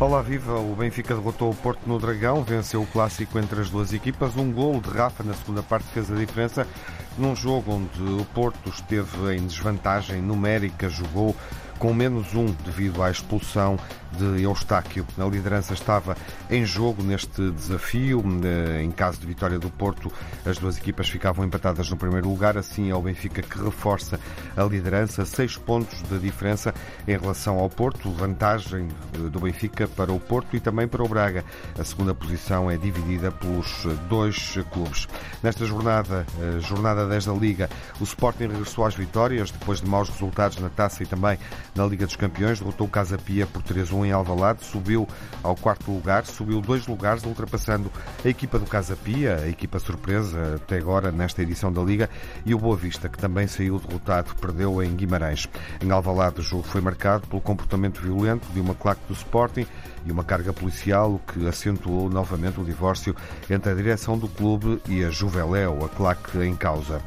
Olá, viva! O Benfica derrotou o Porto no Dragão, venceu o clássico entre as duas equipas. Um gol de Rafa na segunda parte fez a diferença num jogo onde o Porto esteve em desvantagem numérica, jogou com menos um devido à expulsão de Eustáquio. A liderança estava em jogo neste desafio. Eh, em caso de vitória do Porto, as duas equipas ficavam empatadas no primeiro lugar. Assim é o Benfica que reforça a liderança. Seis pontos de diferença em relação ao Porto. Vantagem eh, do Benfica para o Porto e também para o Braga. A segunda posição é dividida pelos dois clubes. Nesta jornada, eh, jornada 10 da Liga, o Sporting regressou às vitórias depois de maus resultados na Taça e também na Liga dos Campeões. Derrotou o Casa Pia por 3-1 em Alvalade, subiu ao quarto lugar, subiu dois lugares, ultrapassando a equipa do Casa Pia, a equipa surpresa até agora nesta edição da Liga, e o Boa Vista, que também saiu derrotado, perdeu em Guimarães. Em Alvalade, o jogo foi marcado pelo comportamento violento de uma claque do Sporting e uma carga policial, o que acentuou novamente o divórcio entre a direção do clube e a Juveléu, a claque em causa.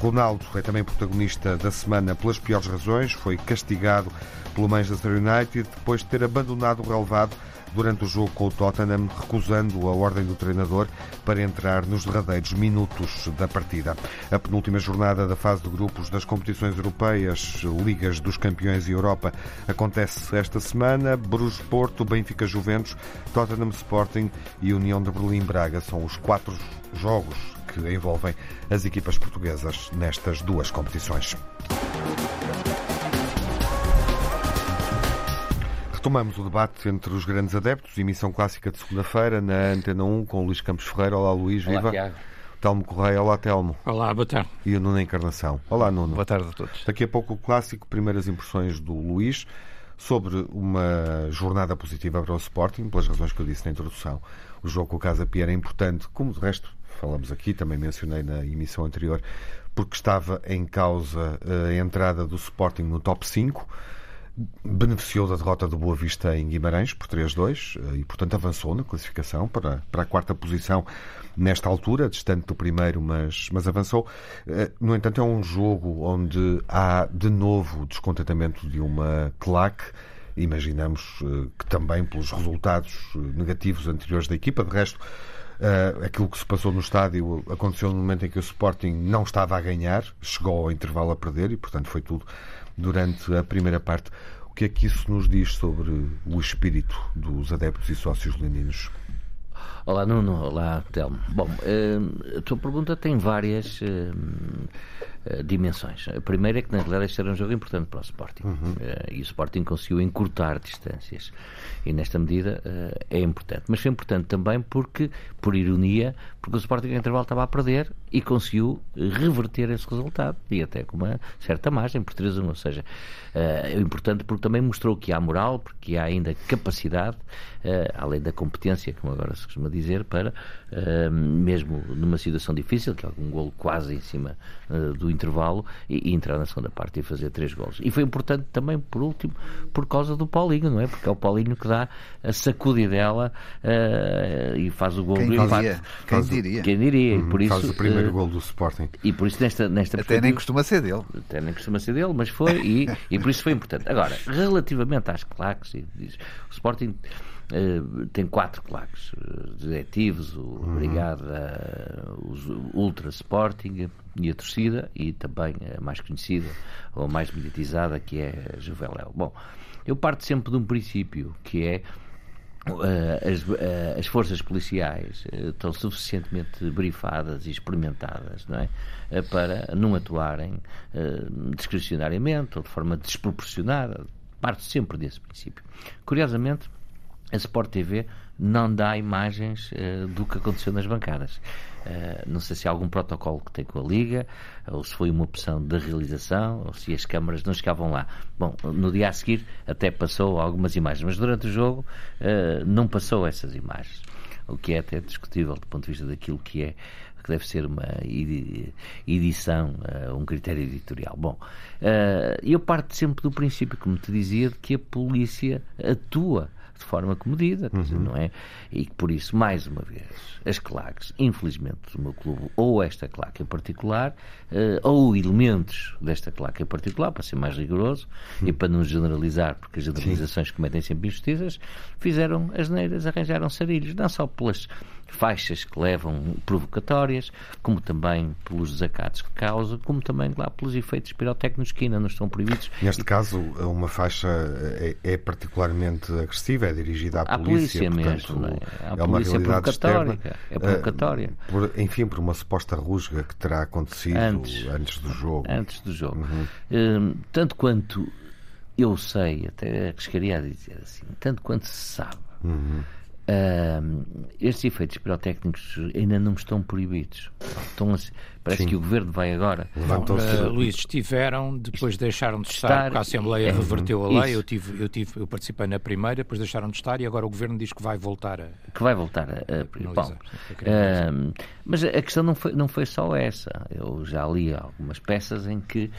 Ronaldo é também protagonista da semana pelas piores razões, foi castigado pelo Manchester United depois de ter abandonado o relevado durante o jogo com o Tottenham, recusando a ordem do treinador para entrar nos derradeiros minutos da partida. A penúltima jornada da fase de grupos das competições europeias, Ligas dos Campeões e Europa, acontece esta semana. Bruges Porto, Benfica Juventus, Tottenham Sporting e União de Berlim Braga são os quatro jogos que envolvem as equipas portuguesas nestas duas competições. Retomamos o debate entre os grandes adeptos, emissão clássica de segunda-feira na Antena 1 com o Luís Campos Ferreira. Olá Luís, Olá, viva. Tiago. Telmo Correia, olá Telmo. Olá, boa tarde. E o Nuno Encarnação. Olá Nuno. Boa tarde a todos. Daqui a pouco o clássico, primeiras impressões do Luís sobre uma jornada positiva para o Sporting, pelas razões que eu disse na introdução. O jogo com o Casa Pia era importante, como de resto falamos aqui, também mencionei na emissão anterior, porque estava em causa eh, a entrada do Sporting no top 5 beneficiou da derrota do Boa Vista em Guimarães por 3-2 eh, e, portanto, avançou na classificação para, para a quarta posição nesta altura, distante do primeiro, mas, mas avançou. Eh, no entanto, é um jogo onde há de novo descontentamento de uma claque. Imaginamos que também pelos resultados negativos anteriores da equipa, de resto. Uh, aquilo que se passou no estádio aconteceu no momento em que o Sporting não estava a ganhar, chegou ao intervalo a perder e, portanto, foi tudo durante a primeira parte. O que é que isso nos diz sobre o espírito dos adeptos e sócios leninos? Olá, Nuno. Olá, Telmo. Bom, uh, a tua pergunta tem várias uh, uh, dimensões. A primeira é que, na realidade, este era um jogo importante para o Sporting. Uhum. e o Sporting conseguiu encurtar distâncias. E, nesta medida, é importante. Mas foi importante também porque, por ironia, porque o Sporting em intervalo estava a perder e conseguiu reverter esse resultado. E até com uma certa margem, por 3 a 1. Ou seja, é importante porque também mostrou que há moral, porque há ainda capacidade, além da competência, como agora se costuma dizer, para, uh, mesmo numa situação difícil, que é um golo quase em cima uh, do intervalo, e, e, entrar na segunda parte e fazer três golos. E foi importante também, por último, por causa do Paulinho, não é? Porque é o Paulinho que dá a sacudidela uh, e faz o golo Quem do empate. Quem diria? Quem diria? Uhum, por isso, faz o primeiro gol do Sporting. E por isso, nesta, nesta Até nem costuma ser dele. Até nem costuma ser dele, mas foi, e, e por isso foi importante. Agora, relativamente às claques, o Sporting Uh, tem quatro claques diretivos, o uhum. Brigada, os Ultra Sporting e a torcida, e também a mais conhecida ou mais mediatizada, que é a Juveléu. Bom, eu parto sempre de um princípio, que é uh, as, uh, as, forças policiais estão suficientemente brifadas e experimentadas não é? para não atuarem discricionariamente ou de forma desproporcionada. Parto sempre desse princípio. Curiosamente, a Sport TV não dá imagens uh, do que aconteceu nas bancadas. Uh, não sei se há algum protocolo que tem com a Liga, ou se foi uma opção da realização, ou se as câmaras não chegavam lá. Bom, no dia a seguir até passou algumas imagens, mas durante o jogo uh, não passou essas imagens. O que é até discutível do ponto de vista daquilo que é que deve ser uma edição, um critério editorial. Bom, eu parto sempre do princípio, como te dizia, de que a polícia atua de forma comedida, uhum. dizer, não é? E por isso, mais uma vez, as claques, infelizmente, do meu clube, ou esta claque em particular, uh, ou elementos desta claque em particular, para ser mais rigoroso uhum. e para não generalizar, porque as generalizações Sim. cometem sempre injustiças, fizeram as neiras, arranjaram sarilhos, não só pelas faixas que levam provocatórias, como também pelos desacatos que causam, como também lá pelos efeitos pirotécnicos que ainda não estão proibidos. Neste caso, uma faixa é, é, particularmente agressiva, é dirigida à, à polícia, polícia portanto, mesmo. É? é uma realidade externa. É provocatória. Uh, por, enfim, por uma suposta rusga que terá acontecido antes, antes do jogo. Antes do jogo. Uhum. Uh, tanto quanto eu sei, até arriscaria a dizer assim, tanto quanto se sabe. Uhum Uh, estes efeitos pirotécnicos ainda não estão proibidos. Estão a, parece Sim. que o governo vai agora. Uh, Luís, estiveram, depois deixaram de estar, estar porque a Assembleia é, reverteu a lei. Eu, tive, eu, tive, eu participei na primeira, depois deixaram de estar e agora o governo diz que vai voltar a. Que vai voltar a. a bom, uh, mas a questão não foi, não foi só essa. Eu já li algumas peças em que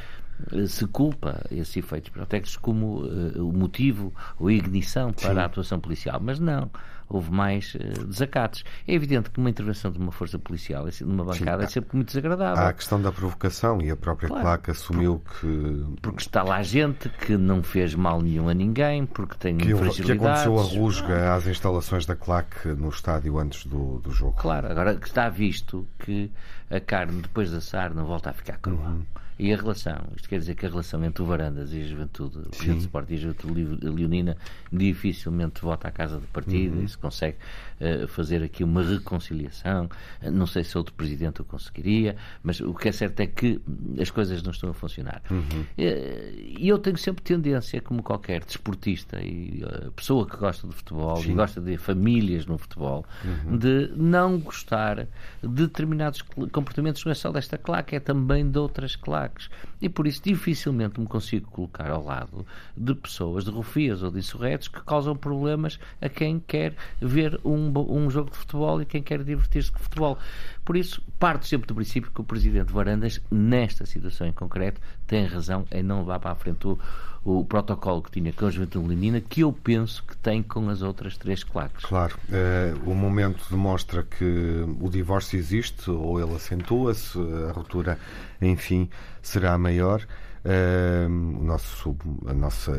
se culpa esses efeitos pirotécnicos como uh, o motivo ou ignição para Sim. a atuação policial, mas não. Houve mais uh, desacatos. É evidente que uma intervenção de uma força policial, numa bancada, Sim, é sempre muito desagradável. Há a questão da provocação e a própria claro, placa assumiu que. Porque está lá gente que não fez mal nenhum a ninguém, porque tem que, fragilidades. Que aconteceu a rusga às instalações da claque no estádio antes do, do jogo. Claro, agora que está visto que a carne depois de assar não volta a ficar crua. Uhum. E a relação, isto quer dizer que a relação entre o Varandas e a Juventude, o Presidente Sport e a Juventude Leonina, dificilmente volta à casa do partido uhum. e se consegue uh, fazer aqui uma reconciliação. Uh, não sei se outro Presidente o conseguiria, mas o que é certo é que as coisas não estão a funcionar. Uhum. Uh, e eu tenho sempre tendência, como qualquer desportista e pessoa que gosta de futebol Sim. e gosta de famílias no futebol, uhum. de não gostar de determinados comportamentos não é só desta claque, é também de outras claques ataques. E por isso dificilmente me consigo colocar ao lado de pessoas, de rufias ou de insurretos que causam problemas a quem quer ver um, um jogo de futebol e quem quer divertir-se com futebol. Por isso, parto sempre do princípio que o Presidente Varandas, nesta situação em concreto, tem razão em não levar para a frente o, o protocolo que tinha com a Juventude Leonina, que eu penso que tem com as outras três claques. Claro, uh, o momento demonstra que o divórcio existe, ou ele acentua-se, a ruptura, enfim, será maior. Uh, o nosso, a nossa,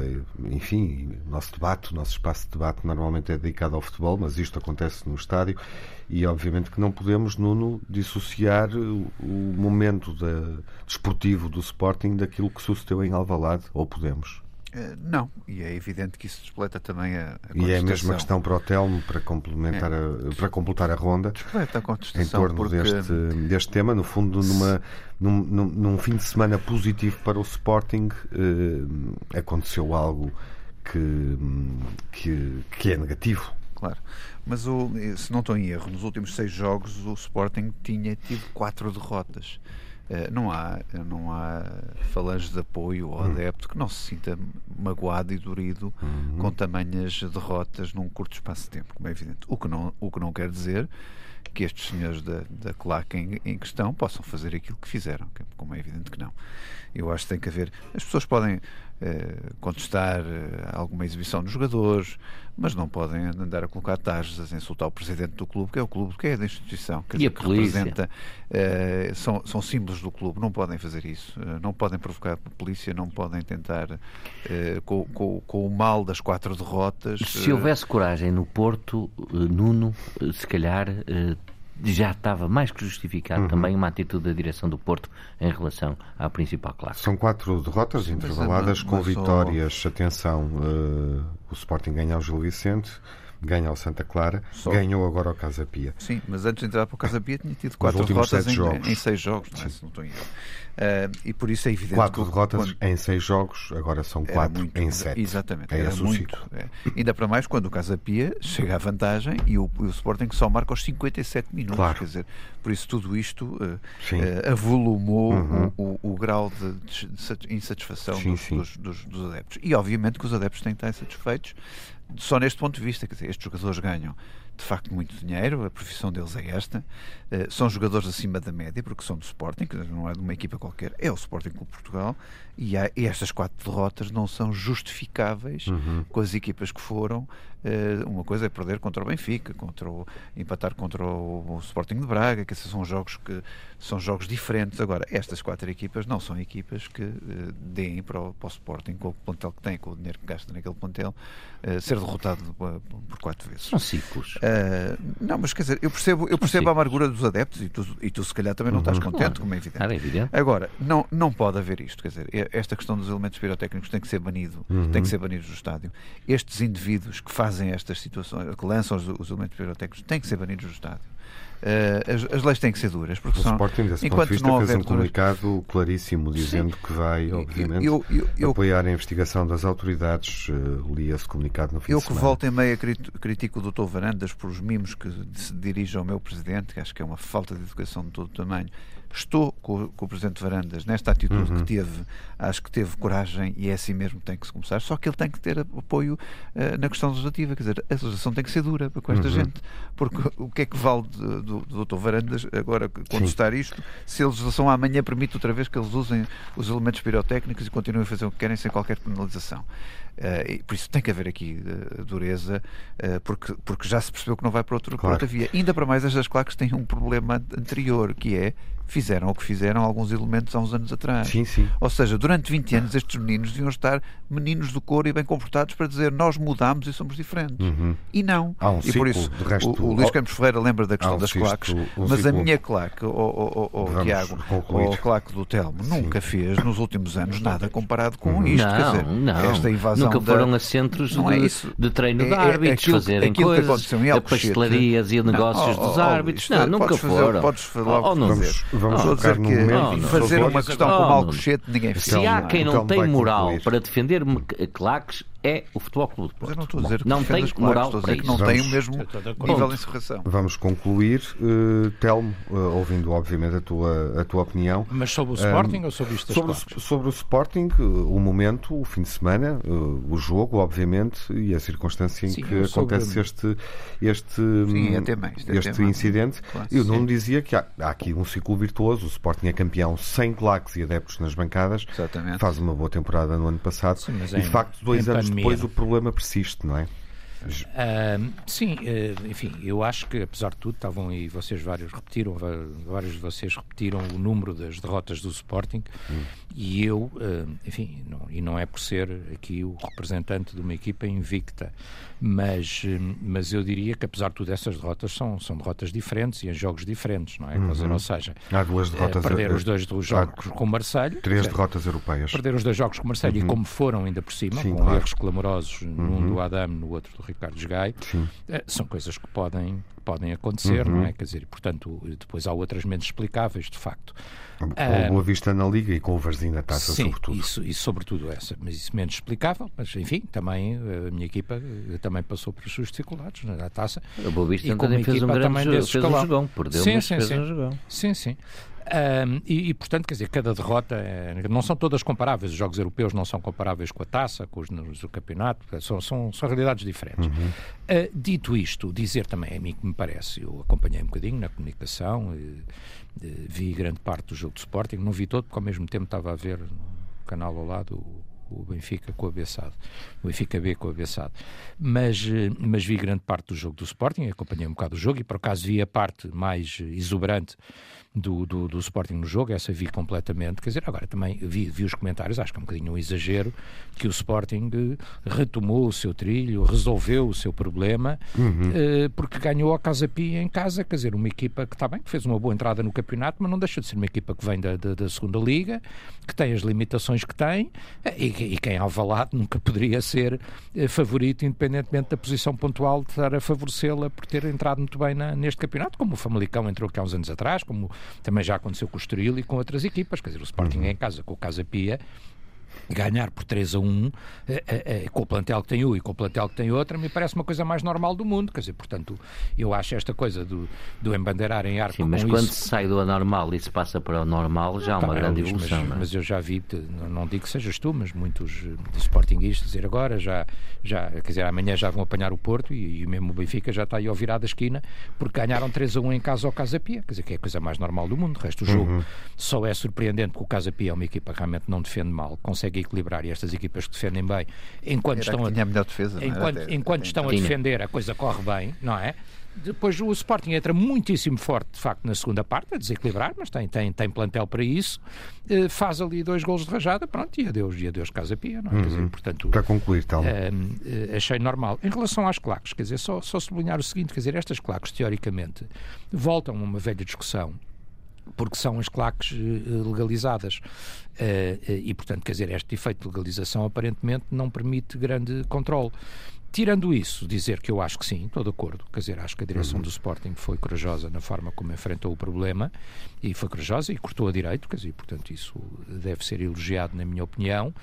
enfim, o nosso debate, o nosso espaço de debate normalmente é dedicado ao futebol, mas isto acontece no estádio e obviamente que não podemos, Nuno, dissociar o, o momento da, desportivo do Sporting daquilo que sucedeu em Alvalade, ou podemos? Uh, não, e é evidente que isso despleta também a, a E é a mesma questão para o Telmo, para, complementar é. a, para completar a ronda, despleta a em torno porque... deste, deste tema, no fundo, numa, num, num, num, fim de semana positivo para o Sporting, uh, aconteceu algo que, que, que é negativo. Claro, mas o, se não estou em erro, nos últimos seis jogos o Sporting tinha tido quatro derrotas. Eh, não há, não há falange de apoio ou hum. adepto que não se sinta magoado e dorido uhum. com tamanhas derrotas num curto espaço de tempo, como é evidente. O que não, o que não quer dizer que estes senhores da, da claque em, em, questão possam fazer aquilo que fizeram, como é evidente que não. Eu acho que tem que haver. As pessoas podem eh, contestar eh, alguma exibição dos jogadores, mas não podem andar a colocar taxas, a insultar o presidente do clube, que é o clube, que é da instituição, que, e a que representa, uh, são, são símbolos do clube, não podem fazer isso, uh, não podem provocar a polícia, não podem tentar uh, com, com, com, o mal das quatro derrotas. Se houvesse coragem no Porto, Nuno, se calhar já estava mais que justificado uhum. também uma atitude da direção do Porto em relação à principal classe. São quatro derrotas intervaladas com vitórias. Atenção, uh, o Sporting ganha ao Gil Vicente, ganha ao Santa Clara, Só. ganhou agora ao Casa Pia. Sim, mas antes de entrar para o Casa Pia tinha tido quatro derrotas em, em, seis jogos, não, é? não estou em Uh, e por isso é evidente quatro que, derrotas quando... em seis jogos, agora são quatro muito, em sete. Exatamente, é era muito. É. Ainda para mais quando o Casa Pia chega à vantagem e o, o Sporting só marca aos 57 minutos. Claro. Quer dizer, por isso tudo isto uh, uh, avolumou uhum. o, o, o, grau de, de insatisfação sim, dos, sim. Dos, dos, dos adeptos. E obviamente que os adeptos têm que estar insatisfeitos só neste ponto de vista, quer dizer, estes jogadores ganham de facto muito dinheiro, a profissão deles é esta. Uh, são jogadores acima da média, porque são do Sporting, que não é de uma equipa qualquer, é o Sporting Clube Portugal, e, há, e estas quatro derrotas não são justificáveis uhum. com as equipas que foram. Uh, uma coisa é perder contra o Benfica, contra o, empatar contra o, o Sporting de Braga, que esses são jogos que são jogos diferentes. Agora, estas quatro equipas não são equipas que uh, deem para o, para o Sporting, com o plantel que tem, com o dinheiro que gasta naquele plantel, uh, ser derrotado por, por quatro vezes. São ciclos. Uh, não, mas quer dizer, eu percebo, eu percebo a amargura dos adeptos e tu, e tu se calhar também não uhum. estás contente, claro. como é evidente. é evidente. Agora, não, não pode haver isto, quer dizer, esta questão dos elementos pirotécnicos tem que ser banido, uhum. tem que ser banido do estádio. Estes indivíduos que fazem estas situações, que lançam os, os elementos pirotécnicos, têm que ser banidos do estádio. Uh, as, as, leis têm que ser duras. Porque o são, Sporting, desse ponto de vista, fez um comunicado claríssimo dizendo Sim. que vai, obviamente, eu, eu, eu, apoiar a investigação das autoridades. Uh, li esse comunicado no fim eu que volta e meia critico o Dr. Varandas por os mimos que se dirige ao meu Presidente, que acho que é uma falta de educação de todo o tamanho. Estou com, com o Presidente Varandas nesta atitude uhum. que teve, acho que teve coragem e é assim mesmo que tem que se começar, só que ele tem que ter apoio uh, na questão legislativa, quer dizer, a legislação tem que ser dura com esta uhum. gente, porque o que é que vale do, do, do Dr. Varandas agora contestar Sim. isto se a legislação amanhã permite outra vez que eles usem os elementos pirotécnicos e continuem a fazer o que querem sem qualquer penalização. Uh, por isso tem que haver aqui uh, dureza, uh, porque, porque já se percebeu que não vai para, outro, claro. para outra via. Ainda para mais, estas claques têm um problema anterior, que é fizeram o que fizeram alguns elementos há uns anos atrás. Sim, sim. Ou seja, durante 20 anos estes meninos deviam estar meninos do coro e bem comportados para dizer nós mudamos e somos diferentes. Uhum. E não. Há um e por isso resto, o, o Luís Campos Ferreira lembra da questão um das claques, um mas ciclo. a minha claque, o, o, o, Tiago, ou a claque do Telmo, nunca fez nos últimos anos nada comparado com uhum. isto. Não, Quer dizer, não. esta invasão nunca da... foram a centros não de, é isso. de treino de é, árbitros, aquilo, fazerem aquilo coisas, a pastelarias e negócios não, oh, dos oh, árbitros. Não, nunca foram. Podes falar oh, não vamos, vamos dizer que não, fazer uma questão como Alcochete ninguém fez. Se há quem não tem moral para defender claques, é o Futebol Clube de Porto. Mas eu não estou a dizer que não tem moral para isso. Não tem o mesmo nível de encerração. Vamos concluir, uh, Telmo, uh, ouvindo obviamente a tua, a tua opinião. Mas sobre o Sporting um, ou sobre isto sobre, sobre o Sporting, uh, o momento, o fim de semana, o jogo, obviamente, e a circunstância em Sim, que acontece sobre... este, este, Sim, é tema, este, este tema. incidente. Claro, eu não dizia que há, há, aqui um ciclo virtuoso. O Sporting é campeão sem claques e adeptos nas bancadas. Exatamente. Faz uma boa temporada no ano passado. Sim, e, de facto, dois anos depois o problema persiste, não é? Sim, uh, enfim, eu acho que apesar de tudo estavam e vocês vários repetiram, vários de vocês repetiram o número das derrotas do Sporting hum. e eu, uh, enfim, não, e não é por ser aqui o representante de uma equipa invicta, mas, mas eu diria que apesar de tudo essas derrotas são, são derrotas diferentes e em jogos diferentes, não é? Uhum. Dizer, ou seja, há duas derrotas perder os dois jogos com o Marseille, três derrotas europeias, perder os dois jogos com o Marseille uhum. e como foram ainda por cima, Sim, com claro. erros clamorosos, uhum. num do Adam, no outro do Ricardo Gai, eh, são coisas que podem, podem acontecer, uhum. não é? Quer dizer, portanto, depois há outras menos explicáveis, de facto. Com o Boa Vista na Liga e com o Varzim na taça, sim, sobretudo. Isso, isso sobretudo essa, mas isso menos explicável, mas enfim, também a minha equipa eh, também passou por suas dificuldades na taça. O Boa Vista também fez um grande jogo, fez um jogão, perdeu, sim, mas sim, fez sim. um jogão. Sim, sim. Um, e, e, portanto, quer dizer, cada derrota é, não são todas comparáveis. Os jogos europeus não são comparáveis com a taça, com os do campeonato, são, são, são realidades diferentes. Uhum. Uh, dito isto, dizer também a mim que me parece, eu acompanhei um bocadinho na comunicação, e, e, vi grande parte do jogo de Sporting, não vi todo, porque ao mesmo tempo estava a ver no canal ao lado o, o Benfica com o Abessado, o Benfica B com o Abessado. Mas, eh, mas vi grande parte do jogo do Sporting, acompanhei um bocado o jogo e por acaso vi a parte mais exuberante do, do, do, Sporting no jogo, essa vi completamente. Quer dizer, agora também vi, vi os comentários, acho que é um bocadinho um exagero, que o Sporting retomou o seu trilho, resolveu o seu problema, uhum. eh, porque ganhou a Casa Pia em casa. Quer dizer, uma equipa que está bem, que fez uma boa entrada no campeonato, mas não deixa de ser uma equipa que vem da, da, da segunda Liga, que tem as limitações que tem, eh, e, e quem Alvalade nunca poderia ser eh, favorito, independentemente da posição pontual de estar a favorecê-la por ter entrado muito bem na, neste campeonato, como o Famalicão entrou aqui há uns anos atrás, como também já aconteceu com o Estoril e com outras equipas. Quer dizer, o Sporting uhum. é em casa com o Casa Pia ganhar por 3 a 1 é, é, é, com o plantel que tem um e com o plantel que tem outro, me parece uma coisa mais normal do mundo. Quer dizer, portanto, eu acho esta coisa do, do embandeirar em arco Sim, mas quando isso... se sai do anormal e se passa para o normal, já há uma Pá, grande Luís, evolução. Mas, é? mas eu já vi, não- digo que sejas tu, mas muitos eh, de sportinguistas dizer agora, já, já, quer dizer, amanhã já vão apanhar o Porto e, e mesmo o Benfica já está aí ao virar da esquina porque ganharam 3 a 1 em casa ao Casa Pia, quer dizer, que é a coisa mais normal do mundo. O resto do jogo só é surpreendente porque o Casa Pia é uma equipa que realmente não defende mal, consegue equilibrar e estas equipas que defendem bem, enquanto Era estão a tinha a melhor defesa. não era? enquanto, enquanto até estão a Tinha. defender, a coisa corre bem, não é? Depois o Sporting entra muitíssimo forte, de facto, na segunda parte, a desequilibrar, mas tem, tem, tem plantel para isso. Eh, faz ali dois golos de rajada, pronto, e adeus, e adeus Casa Pia, não é? Quer dizer, portanto, Para concluir, tal. Hum, eh, achei normal. Em relação às claques, quer dizer, só, só sublinhar o seguinte, quer dizer, estas claques, teoricamente, voltam a uma velha discussão porque são as claques eh, legalizadas. Eh, eh, e, portanto, quer dizer, este efeito de legalização aparentemente não permite grande controle. Tirando isso, dizer que eu acho que sim, estou de acordo. Quer dizer, acho que a direção do Sporting foi corajosa na forma como enfrentou o problema e foi corajosa e cortou a direito, quer dizer, portanto, isso deve ser elogiado, na minha opinião.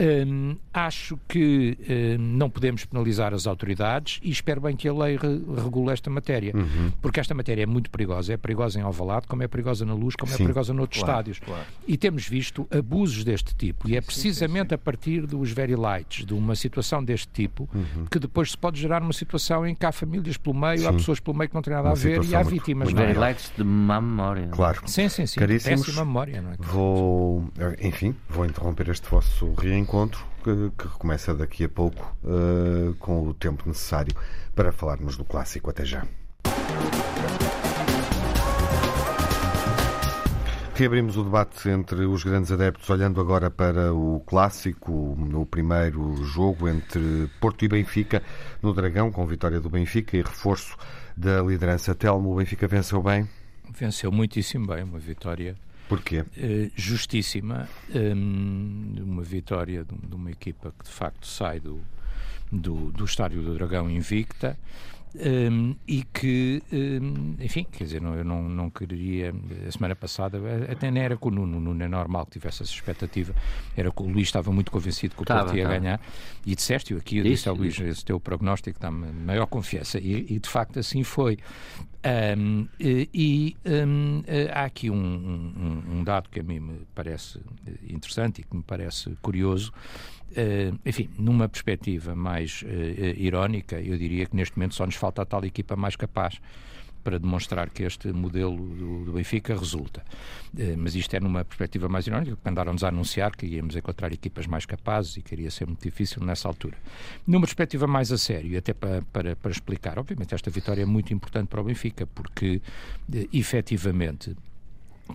Hum, acho que hum, não podemos penalizar as autoridades e espero bem que a lei re- regule esta matéria, porque esta matéria é muito perigosa. É perigosa em Alvalade, como é perigosa na Luz, como é Sim. perigosa noutros Claro, estádios. claro. E temos visto abusos deste tipo. E é precisamente a partir dos very lights, de uma situação deste tipo, Uhum. que depois se pode gerar uma situação em que há famílias pelo meio, há Sim. pessoas pelo meio que não têm nada Uma a ver e há vítimas. Os é? very lights de má memória. Claro. Sim, sim, sim. Caríssimos, Péssima memória, não é? Vou, enfim, vou interromper este vosso reencontro que, que recomeça daqui a pouco eh, com o tempo necessário para falarmos do clássico. Até já. Reabrimos o debate entre os grandes adeptos, olhando agora para o clássico, no primeiro jogo entre Porto e Benfica, no Dragão, com vitória do Benfica e reforço da liderança. Telmo, o Benfica venceu bem. Venceu muitíssimo bem, uma vitória Porquê? eh, justíssima, hum, uma vitória de, uma equipa que de facto sai do, do, do estádio do Dragão invicta. hum, e que, hum, enfim, quer dizer, não, eu não, não queria. A semana passada, até nem era com o Nuno, o Nuno é normal que tivesse essa expectativa. Era que o Luís estava muito convencido que o Porto ia ganhar. E disseste-o aqui, eu Disse, disse ao Luís: esse teu prognóstico dá-me maior confiança. E, e, de facto assim foi. Hum, e hum, eh, há aqui um, um- um dado que a mim me parece eh, interessante e que me parece curioso. Eh, enfim, numa perspectiva mais eh, irónica, eu diria que neste momento só nos falta a tal equipa mais capaz para demonstrar que este modelo do, do Benfica resulta. Eh, mas isto é numa perspectiva mais irónica, porque andaram-nos a anunciar que íamos encontrar equipas mais capazes e que iria ser muito difícil nessa altura. Numa perspectiva mais a sério, até para, para, para explicar, obviamente esta vitória é muito importante para o Benfica, porque eh, efetivamente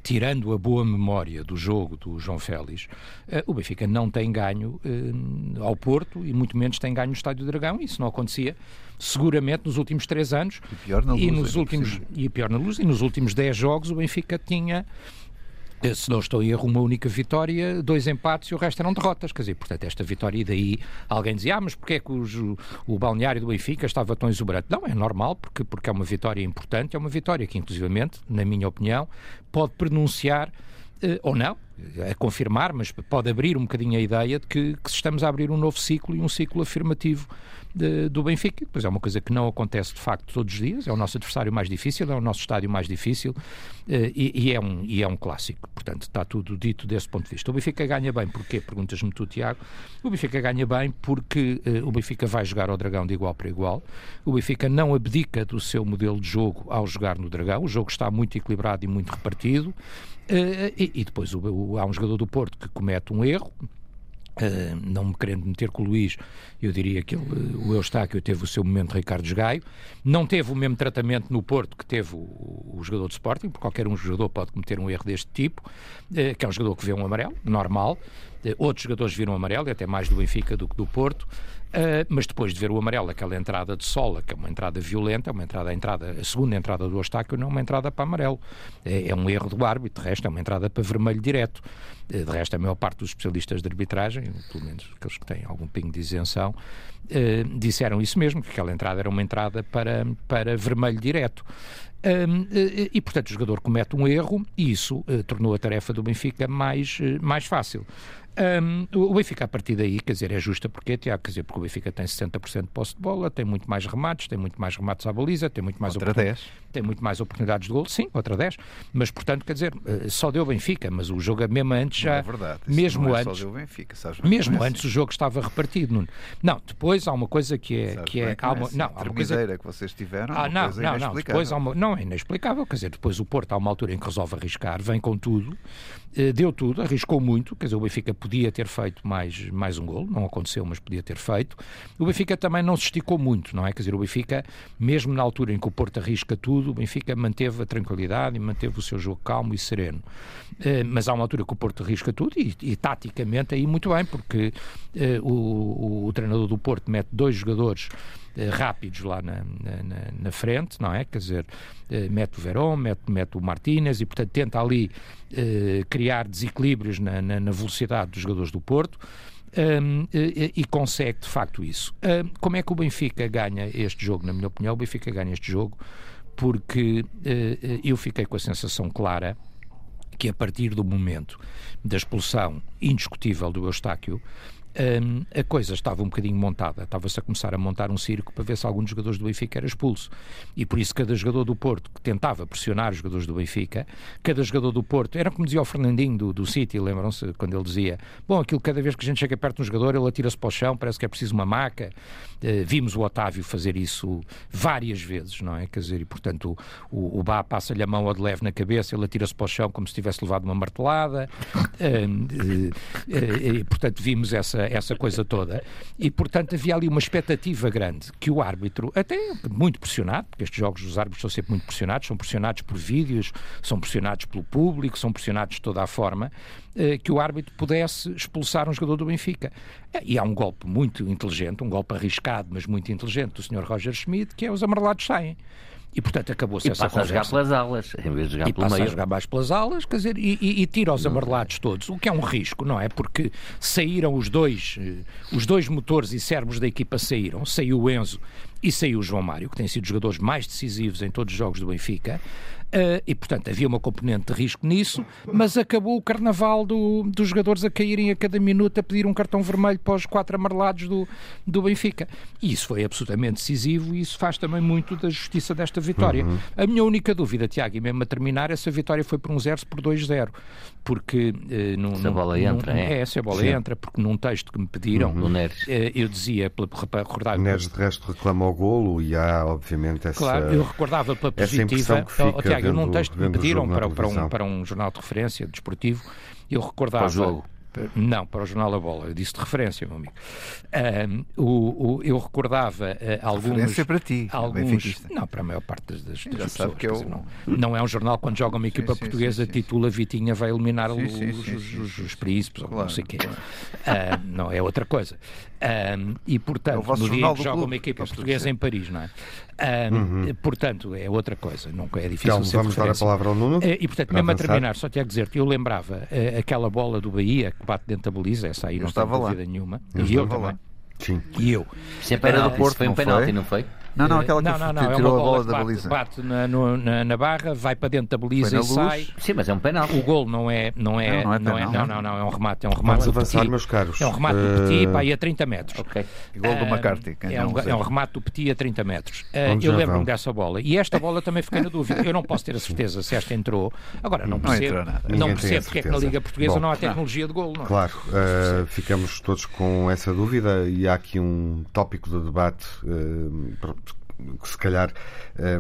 tirando a boa memória do jogo do João Félix, eh, o Benfica não tem ganho eh, ao Porto e muito menos tem ganho no Estádio do Dragão. Isso não acontecia seguramente nos últimos três anos. E pior na e Luz, nos ainda por últimos e pior na luz e nos últimos 10 jogos o Benfica tinha se não estou em erro, uma única vitória, dois empates e o resto eram derrotas. Quer dizer, portanto, esta vitória, e daí alguém dizia, ah, mas porquê é que os- o balneário do Benfica estava tão exuberante? Não, é normal, porque, porque é uma vitória importante, é uma vitória que, inclusivamente, na minha opinião, pode pronunciar, eh, ou não, a confirmar, mas pode abrir um bocadinho a ideia de que, que estamos a abrir um novo ciclo e um ciclo afirmativo de- do Benfica. Pois é uma coisa que não acontece de facto todos os dias, é o nosso adversário mais difícil, é o nosso estádio mais difícil eh, e, e é um, e é um clássico. Portanto, está tudo dito desse ponto de vista. O Benfica ganha bem, porquê? Perguntas-me tu, Tiago. O Benfica ganha bem porque eh, o Benfica vai jogar ao Dragão de igual para igual. O Benfica não abdica do seu modelo de jogo ao jogar no Dragão. O jogo está muito equilibrado e muito repartido. Eh, e, e depois o- o- há um jogador do Porto que comete um erro, Uh, não me querendo meter com o Luís, eu diria que ele, o Eustáquio teve o seu momento Ricardo Gaio, não teve o mesmo tratamento no Porto que teve o, o jogador de Sporting, porque qualquer um jogador pode cometer um erro deste tipo, uh, que é um jogador que vê um amarelo, normal, Uh, outros jogadores viram amarelo, até mais do Benfica do que do Porto, uh, mas depois de ver o amarelo, aquela entrada de sola, que é uma entrada violenta, uma entrada, a, entrada, a segunda entrada do Eustáquio não é uma entrada para amarelo, é, é um erro do árbitro, de resto é uma entrada para vermelho direto. Uh, De resto, a maior parte dos especialistas de arbitragem, pelo menos aqueles que têm algum pingo de isenção, uh, disseram isso mesmo, que aquela entrada era uma entrada para, para vermelho direto. E, portanto, o jogador comete um erro e isso uh, tornou a tarefa do Benfica mais, mais fácil. Um, o Benfica, a partir daí, quer dizer, é justa porque, Tiago, quer dizer, porque o Benfica tem 60% de posse de bola, tem muito mais remates, tem muito mais remates à baliza, tem muito mais outra 10. Tem muito mais oportunidades de gol, sim, outra 10. Mas, portanto, quer dizer, eh, só deu Benfica, mas o jogo mesmo antes já. Não é verdade. mesmo é antes. Benfica, sabes mesmo é antes assim. o jogo estava repartido. Nuno. Não, depois há uma coisa que é. Sabes que é, que há é uma, assim. não, a há uma coisa que vocês tiveram. ah, não, não, não. Depois uma, não, é inexplicável. Quer dizer, depois o Porto, há uma altura em que resolve arriscar, vem com tudo, eh, deu tudo, arriscou muito. Quer dizer, o Benfica podia ter feito mais, mais um gol, não aconteceu, mas podia ter feito. O Benfica também não se esticou muito, não é? Quer dizer, o Benfica, mesmo na altura em que o Porto arrisca tudo, o Benfica manteve a tranquilidade e manteve o seu jogo calmo e sereno. Eh, mas há uma altura que o Porto arrisca tudo e, e taticamente aí muito bem, porque eh, o, o, o treinador do Porto mete dois jogadores rápidos lá na, na, na, frente, não é? Quer dizer, mete o Verón, mete, mete o Martínez e, portanto, tenta ali eh, criar desequilíbrios na, na, na, velocidade dos jogadores do Porto. Um, e, e, consegue de facto isso. Um, como é que o Benfica ganha este jogo? Na minha opinião, o Benfica ganha este jogo porque uh, eu fiquei com a sensação clara que a partir do momento da expulsão indiscutível do Eustáquio, um, a coisa estava um bocadinho montada. Estava-se a começar a montar um circo para ver se algum dos jogadores do Benfica era expulso. E por isso cada jogador do Porto que tentava pressionar os jogadores do Benfica, cada jogador do Porto, era como dizia o Fernandinho do, do City, lembram-se quando ele dizia: Bom, aquilo cada vez que a gente chega perto de um jogador, ele atira-se para o chão, parece que é preciso uma maca. Uh, vimos o Otávio fazer isso várias vezes, não é? Quer dizer, e portanto o, o Bá passa-lhe a mão ao de leve na cabeça, ele atira-se para o chão como se tivesse levado uma martelada. Uh, uh, e portanto vimos essa essa coisa toda. E, portanto, havia ali uma expectativa grande que o árbitro, até muito pressionado, porque estes jogos os árbitros são sempre muito pressionados, são pressionados por vídeos, são pressionados pelo público, são pressionados de toda a forma, eh, que o árbitro pudesse expulsar um jogador do Benfica. E há um golpe muito inteligente, um golpe arriscado, mas muito inteligente do Sr. Roger Schmidt, que é os amarelados saem. E, portanto, acabou-se essa passa conversa. a jogar pelas alas, em vez de jogar e pelo passa meio. a jogar mais pelas alas, quer dizer, e, e, e tira os amarelados todos, o que é um risco, não é? Porque saíram os dois, eh, os dois motores e cérebros da equipa saíram, saiu o Enzo e saiu o João Mário, que têm sido os jogadores mais decisivos em todos os jogos do Benfica. Uh, e, portanto, havia uma componente de risco nisso, mas acabou o carnaval do, dos jogadores a caírem a cada minuto a pedir um cartão vermelho para os quatro amarelados do, do Benfica. E isso foi absolutamente decisivo e isso faz também muito da justiça desta vitória. Uhum. A minha única dúvida, Tiago, e mesmo a terminar, essa vitória foi por um 0 por 2-0. Porque. Num, se a bola entra, num, é? É, se a bola Sim. entra, porque num texto que me pediram, uhum. uh, eu dizia, para recordar. O Neres, de resto, reclama o golo e há, obviamente, essa. Claro, eu recordava pela positiva. Que fica, Tiago, vendo, num texto que me pediram para, para, um, para um jornal de referência desportivo, eu recordava. Para o jogo. Não, para o Jornal A Bola, eu disse de referência, meu amigo. Um, o, o, eu recordava uh, alguns. Referência para ti, alguns, Não, para a maior parte das, das pessoas. Que eu... dizer, não, não, é um jornal quando joga uma equipa sim, portuguesa, sim, sim, titula Vitinha vai eliminar os, os, os, os príncipes, claro, ou não sei o quê. Uh, não, é outra coisa. Um, e, portanto, É no dia em que do joga clube, uma equipa portuguesa dizer. em Paris, não é? Um, Portanto, é outra coisa. Nunca é difícil Então, ser vamos dar a palavra ao Nuno. Eh, E, portanto, mesmo a terminar, só tinha a dizer-te, eu lembrava eh, aquela bola do Bahia que bate dentro da baliza, essa aí Eu não estava lá. dúvida nenhuma. Eu e eu estava lá. também. Sim. E eu. Sempre era Era do do Porto, foi um não penalti, foi? não foi? Não, não, Eh, aquela que não, não, não, é tirou uma a bola que da bate, baliza. bate na, no- na, na barra, vai para dentro da baliza e sai. Sim, mas é um penalti. O gol não é, não é, Não, não é não, é, penal. não, não, não, é um remate, é um remate Vamos avançar, Petit. meus caros. É um remate do Eh, Petit para aí a 30 metros. Ok. Gol do Ah, McCarthy. É um, é um remate do Petit a 30 metros. Onde eu lembro-me dessa bola. E esta bola também fiquei na dúvida. Eu não posso ter a certeza se esta entrou. Agora, não Não percebo, não percebo porque é que na. Liga Portuguesa Bom. não há tecnologia de gol. Não. é? Claro, eh, ficamos todos com essa dúvida e há aqui um tópico de debate eh, que se calhar eh,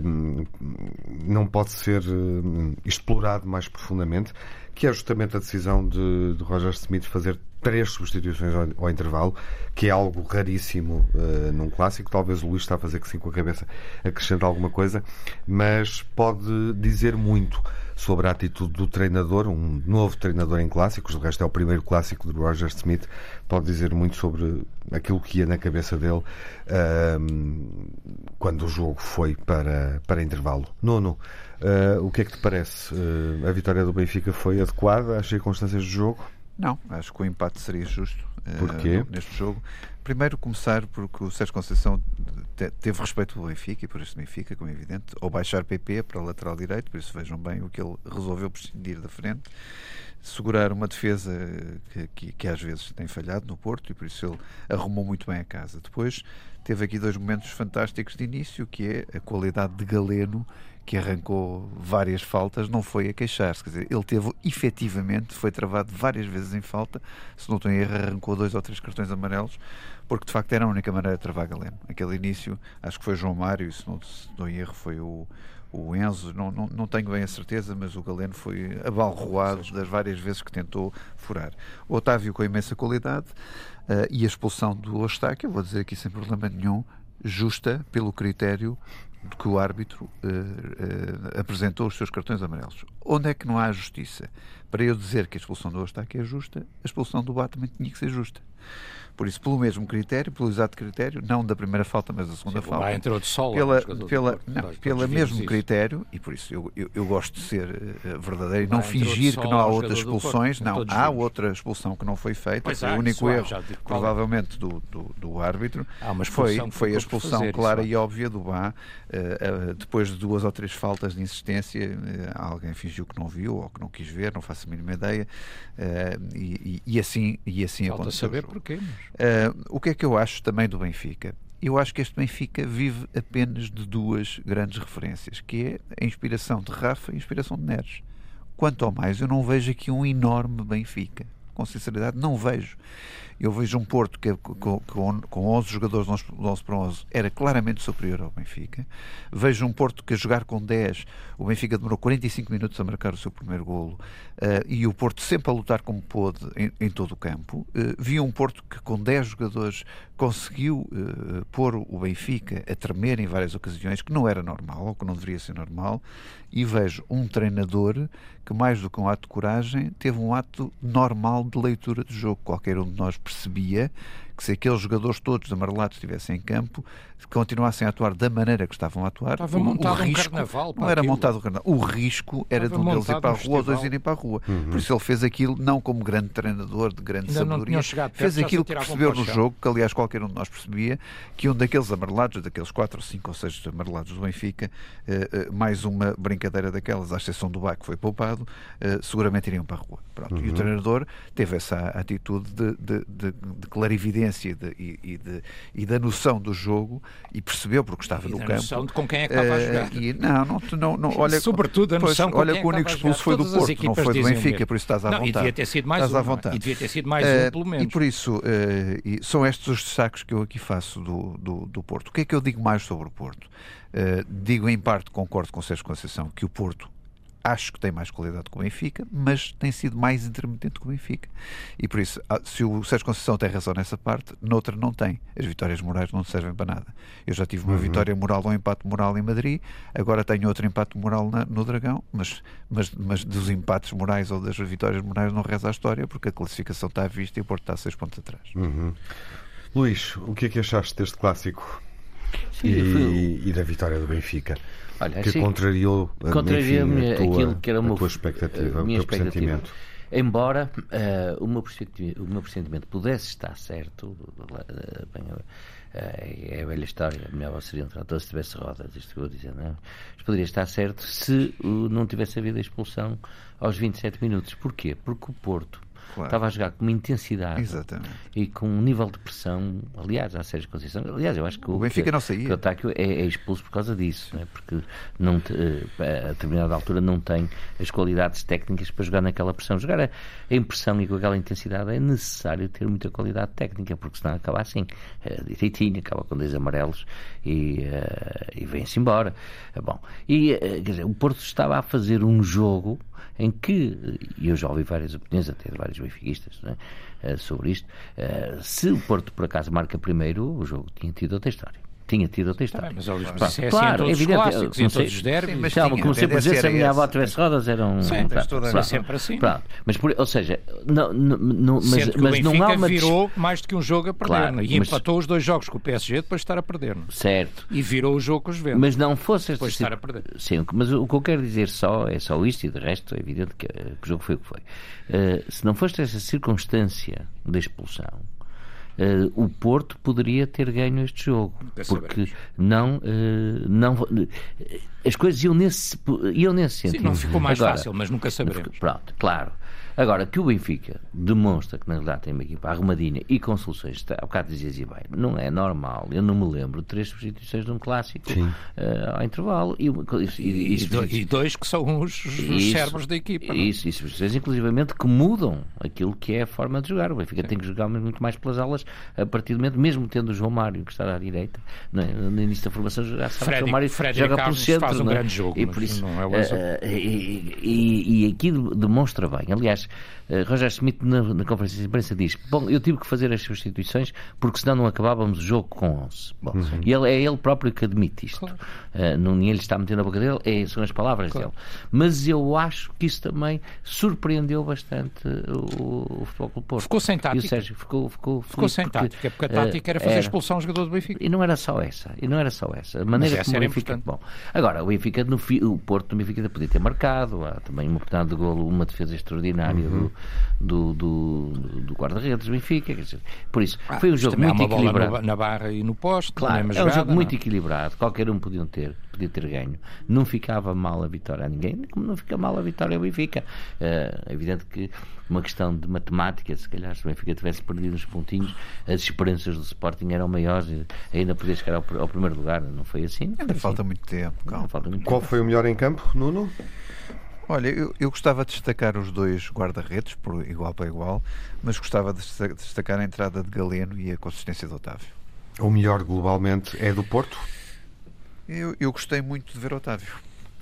não pode ser eh, explorado mais profundamente, que é justamente a decisão de, de Roger Smith fazer três substituições ao, ao intervalo, que é algo raríssimo eh, num clássico. Talvez o Luís está a fazer que sim com a cabeça acrescenta alguma coisa, mas pode dizer muito sobre a atitude do treinador, um novo treinador em clássicos, o resto é o primeiro clássico de Roger Smith, pode dizer muito sobre aquilo que ia na cabeça dele ahm, quando o jogo foi para, para intervalo. Nono, ah, o que é que te parece? Ah, a vitória do Benfica foi adequada às circunstâncias do jogo? Não, acho que o empate seria justo Porquê? uh, neste jogo. Primeiro começar porque o Sérgio Conceição te, teve respeito pelo Benfica e por isso Benfica, como é evidente, ou baixar PP para o lateral direito, por isso vejam bem o que ele resolveu prescindir da frente, segurar uma defesa que, que, que às vezes tem falhado no Porto e por isso ele arrumou muito bem a casa. Depois teve aqui dois momentos fantásticos de início, que é a qualidade de Galeno que arrancou várias faltas, não foi a queixar-se. Quer dizer, ele teve efetivamente, foi travado várias vezes em falta, se não estou em erro, arrancou dois ou três cartões amarelos, porque de facto era a única maneira de travar Galeno. Aquele início, acho que foi João Mário, se não estou em erro, foi o, o Enzo, não, não, não tenho bem a certeza, mas o Galeno foi abalroado das várias vezes que tentou furar. O Otávio com imensa qualidade uh, e a expulsão do Ostáquio, vou dizer aqui sem problema nenhum, justa pelo critério que o árbitro uh, uh, apresentou os seus cartões amarelos. Onde é que não há justiça? Para eu dizer que a expulsão do Ostáquio é justa, a expulsão do também tinha que ser justa. Por isso, pelo mesmo critério, pelo exato critério, não da primeira falta, mas da segunda Sim, falta. Lá entrou de sol. Pela, pela, não, pela mesmo critério, e por isso eu, eu, eu gosto de ser uh, verdadeiro e não fingir que não há outras expulsões. Não, há outra expulsão que não foi feita. Foi o único erro, já, provavelmente, do, do, do árbitro. foi, foi a expulsão clara e óbvia do Bá. Uh, uh, depois de duas ou três faltas de insistência, alguém fingiu que não viu ou que não quis ver, não faço a mínima ideia. E, e, assim, e assim Falta aconteceu. saber porquê. Mas... o que é que eu acho também do Benfica? Eu acho que este Benfica vive apenas de duas grandes referências, que é a inspiração de Rafa e a inspiração de Neres. Quanto ao mais, eu não vejo aqui um enorme Benfica. Com sinceridade, não vejo. Eu vejo um Porto que com, com, com 11 jogadores 11 para 11 era claramente superior ao Benfica. Vejo um Porto que a jogar com 10, o Benfica demorou 45 minutos a marcar o seu primeiro golo uh, e o Porto sempre a lutar como pôde em, em todo o campo. Uh, vi um Porto que com 10 jogadores conseguiu uh, pôr o Benfica a tremer em várias ocasiões, que não era normal ou que não deveria ser normal. E vejo um treinador que, mais do que um ato de coragem, teve um ato normal de leitura de jogo. Qualquer um de nós percebia que se aqueles jogadores todos amarelados estivessem em campo, continuassem a atuar da maneira que estavam a atuar, Estava o, montado o risco, um carnaval. não era montado um carnaval. O risco era Estava de um deles ir para a rua ou dois irem para a rua. Uhum. Por isso ele fez aquilo não como grande treinador de grande Ainda não sabedoria, perto, fez aquilo que percebeu o no jogo, que aliás qualquer um de nós percebia, que um daqueles amarelados, daqueles 4 ou 5 ou 6 amarelados do Benfica, eh, eh, mais uma brincadeira daquelas, à exceção do Bá que foi poupado, eh, seguramente iriam para a rua. Pronto. E o treinador teve essa atitude de, de, de, de clarividência e, de, e, e de, e da noção do jogo e percebeu porque estava E no da campo. noção de com quem é que estava a Eh, jogar. e, não, não, não, não, olha, Sobretudo a pois, noção com olha quem é que o único expulso foi do Porto, não foi do Benfica, por isso estás à não, vontade. E devia ter sido mais Estás um, é? vontade. E devia ter sido mais Eh, um, pelo E menos. por isso, eh, e são estes os destaques que eu aqui faço do, do, do Porto. O que é que eu digo mais sobre o Porto? Eh, digo em parte, concordo com o Sérgio Conceição, que o Porto acho que tem mais qualidade que o Benfica, mas tem sido mais intermitente que o Benfica. E por isso, ah, se o Sérgio Conceição tem razão nessa parte, noutra não tem. As vitórias morais não servem para nada. Eu já tive uma Uhum. vitória moral ou um empate moral em Madrid, agora tenho outro empate moral na- no Dragão, mas, mas, mas dos empates morais ou das vitórias morais não reza a história, porque a classificação está à vista e o Porto está a seis pontos atrás. Uhum. Luís, o que é que achaste deste clássico Sim, e, e da vitória do Benfica? Olha, que contrariou, enfim, a tua, aquilo que era a uma, tua expectativa, a minha o teu expectativa. pressentimento. Embora eh, o, meu pressentimento, o meu pressentimento pudesse estar certo, eh, bem, eh, é a velha história, melhor seria um trator se tivesse rodas, isto que eu vou dizer, não é? Mas poderia estar certo se uh, não tivesse havido a expulsão aos 27 minutos. Porquê? Porque o Porto Claro. estava a jogar com uma intensidade Exatamente. e com um nível de pressão, aliás, à Sérgio Conceição. Aliás, eu acho que O Benfica que, não saía. que o Otáquio é, é expulso por causa disso, não é? porque não te- eh, a determinada altura não tem as qualidades técnicas para jogar naquela pressão. Jogar a, a impressão e com aquela intensidade é necessário ter muita qualidade técnica, porque senão acaba assim, eh, direitinho, acaba com dois amarelos e, eh, e vem-se embora. Bom, e eh, quer dizer, o Porto estava a fazer um jogo em que, e eu já ouvi várias opiniões, até de vários benfiquistas, é? Eh, sobre isto, eh, se o Porto por acaso marca primeiro, o jogo tinha tido outra história. Tinha tido outra história. Tá mas olha, Pronto, isso é assim claro, todos os evidente, clássicos, não sei, todos os derbys. Mas tinha, como sempre dizer, se a minha avó tivesse rodas, era um. Sim, pronto, toda É pronto, sempre assim. pronto. Mas, por, ou seja, não, não, mas, mas não há uma. virou mais do que um jogo a perder. Claro, não é? e mas- empatou os dois jogos com o PSG depois de estar a perder. não é? Certo. E virou o jogo com os Juventus. Mas não fosse Depois de estar a perder. Sim, mas o que eu quero dizer só é só isto e de resto é evidente que, que o jogo foi o que foi. Eh, se não fosse essa circunstância da expulsão, eh, o Porto poderia ter ganho este jogo. Porque não, eh, não. eh, As coisas iam nesse, iam nesse Sim, sentido. não ficou mais Agora, fácil, mas nunca saberemos. Pronto, claro. Agora, que o Benfica demonstra que na realidade tem uma equipa arrumadinha e com soluções, está- há bocado dizias e bem, não é normal. Eu não me lembro de três substituições de um clássico Sim. eh, ao intervalo e, e, e, E, e- do- e dois que são os, os isso, cérebros da equipa. não é? Isso, isso, substituições, inclusivamente, que mudam aquilo que é a forma de jogar. O Benfica tem que jogar muito mais pelas alas a partir do momento, mesmo tendo o João Mário que está à direita, não é? no início da formação já sabe que o Freddy- João Mário Freddy joga pelo Carlos centro. faz um não é? grande jogo, e por isso, não é e, e, e aqui demonstra bem. Aliás, eh, Roger Smith na, na conferência de imprensa diz: Bom, eu tive que fazer as substituições porque senão não acabávamos o jogo com 11. Bom, E ele, é ele próprio que admite isto. Claro. Eh, não ninguém lhe está metendo na boca dele, é, são as palavras Claro. dele. Mas eu acho que isso também surpreendeu bastante o, o Futebol Clube Porto. Ficou sem E o tática. Sérgio ficou, ficou, Ficou sem porque, tática, porque a tática era fazer expulsão ao jogador do Benfica. e não era só essa, e não era só essa. A maneira essa como o era Benfica. importante. Bom, agora, o Benfica, no o Porto do Benfica podia ter marcado, há também uma oportunidade de golo, uma defesa extraordinária Uhum. do, do, do, do guarda-redes do Benfica. quer dizer, por isso, foi um jogo há muito uma bola equilibrado. no- na barra e no poste. Claro, na mesma é um jogada, jogo muito não equilibrado, qualquer um podia ter, podia ter ganho. Não ficava mal a vitória a ninguém, como não fica mal a vitória ao Benfica. Eh, É evidente que uma questão de matemática, se calhar se o Benfica tivesse perdido uns pontinhos, as esperanças do Sporting eram maiores, e ainda podia chegar ao, ao primeiro lugar. Não foi assim? Não foi Ainda assim. falta muito tempo, Não, calma. falta muito Qual tempo. foi o melhor em campo, Nuno? Olha, eu, eu gostava de destacar os dois guarda-redes, por igual para igual, mas gostava de desta- destacar a entrada de Galeno e a consistência de Otávio. O melhor globalmente é do Porto? Eu, eu gostei muito de ver Otávio.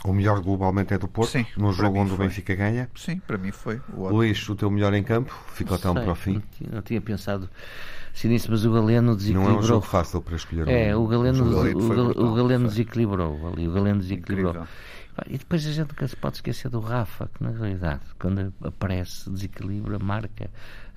O melhor globalmente é do Porto? Sim, No jogo onde o foi. Benfica ganha? Sim, para mim foi o. Luís, o teu melhor em campo? Ficou até um Sei, para o fim. Não tinha, não tinha pensado assim nisso, mas o Galeno Não é desequilibrou. um jogo fácil para escolher É, um- o Galeno, um o, jogador. Galeno o Galeno desequilibrou ali, o Galeno desequilibrou. Incrível. E depois a gente nunca se pode esquecer do Rafa, que na realidade, quando aparece, desequilibra, marca,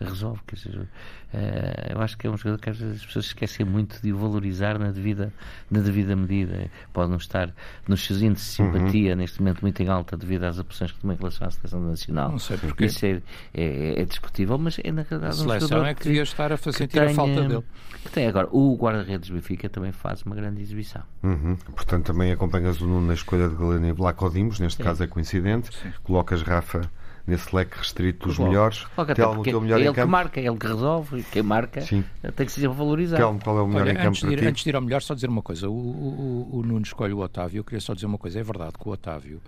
resolve. Quer dizer, eh, eu acho que é um jogador que às vezes as pessoas esquecem muito de o valorizar na devida, na devida medida. Pode não estar nos seus índices de Uhum. simpatia neste momento muito em alta devido às opções que tomou em relação à seleção nacional. Não sei porquê. Isso é, é, é discutível, mas é na realidade A um seleção jogador é que devia estar a fa- que sentir a tem, falta dele. que tem. Agora, o guarda-redes Benfica também faz uma grande exibição. Uhum. Portanto, também acompanhas o Nuno na escolha de Galeno e Blacodimos, neste caso é coincidente. Colocas Rafa nesse leque restrito dos melhores. Logo Telmo, o porque teu melhor é em ele que marca, é ele que resolve, quem marca Sim. tem que ser valorizado. Telmo, qual é o melhor Olha, em campo antes, de ir, antes de ir ao melhor, só dizer uma coisa. O, o, o- o Nuno escolhe o Otávio. Eu queria só dizer uma coisa. É verdade que o Otávio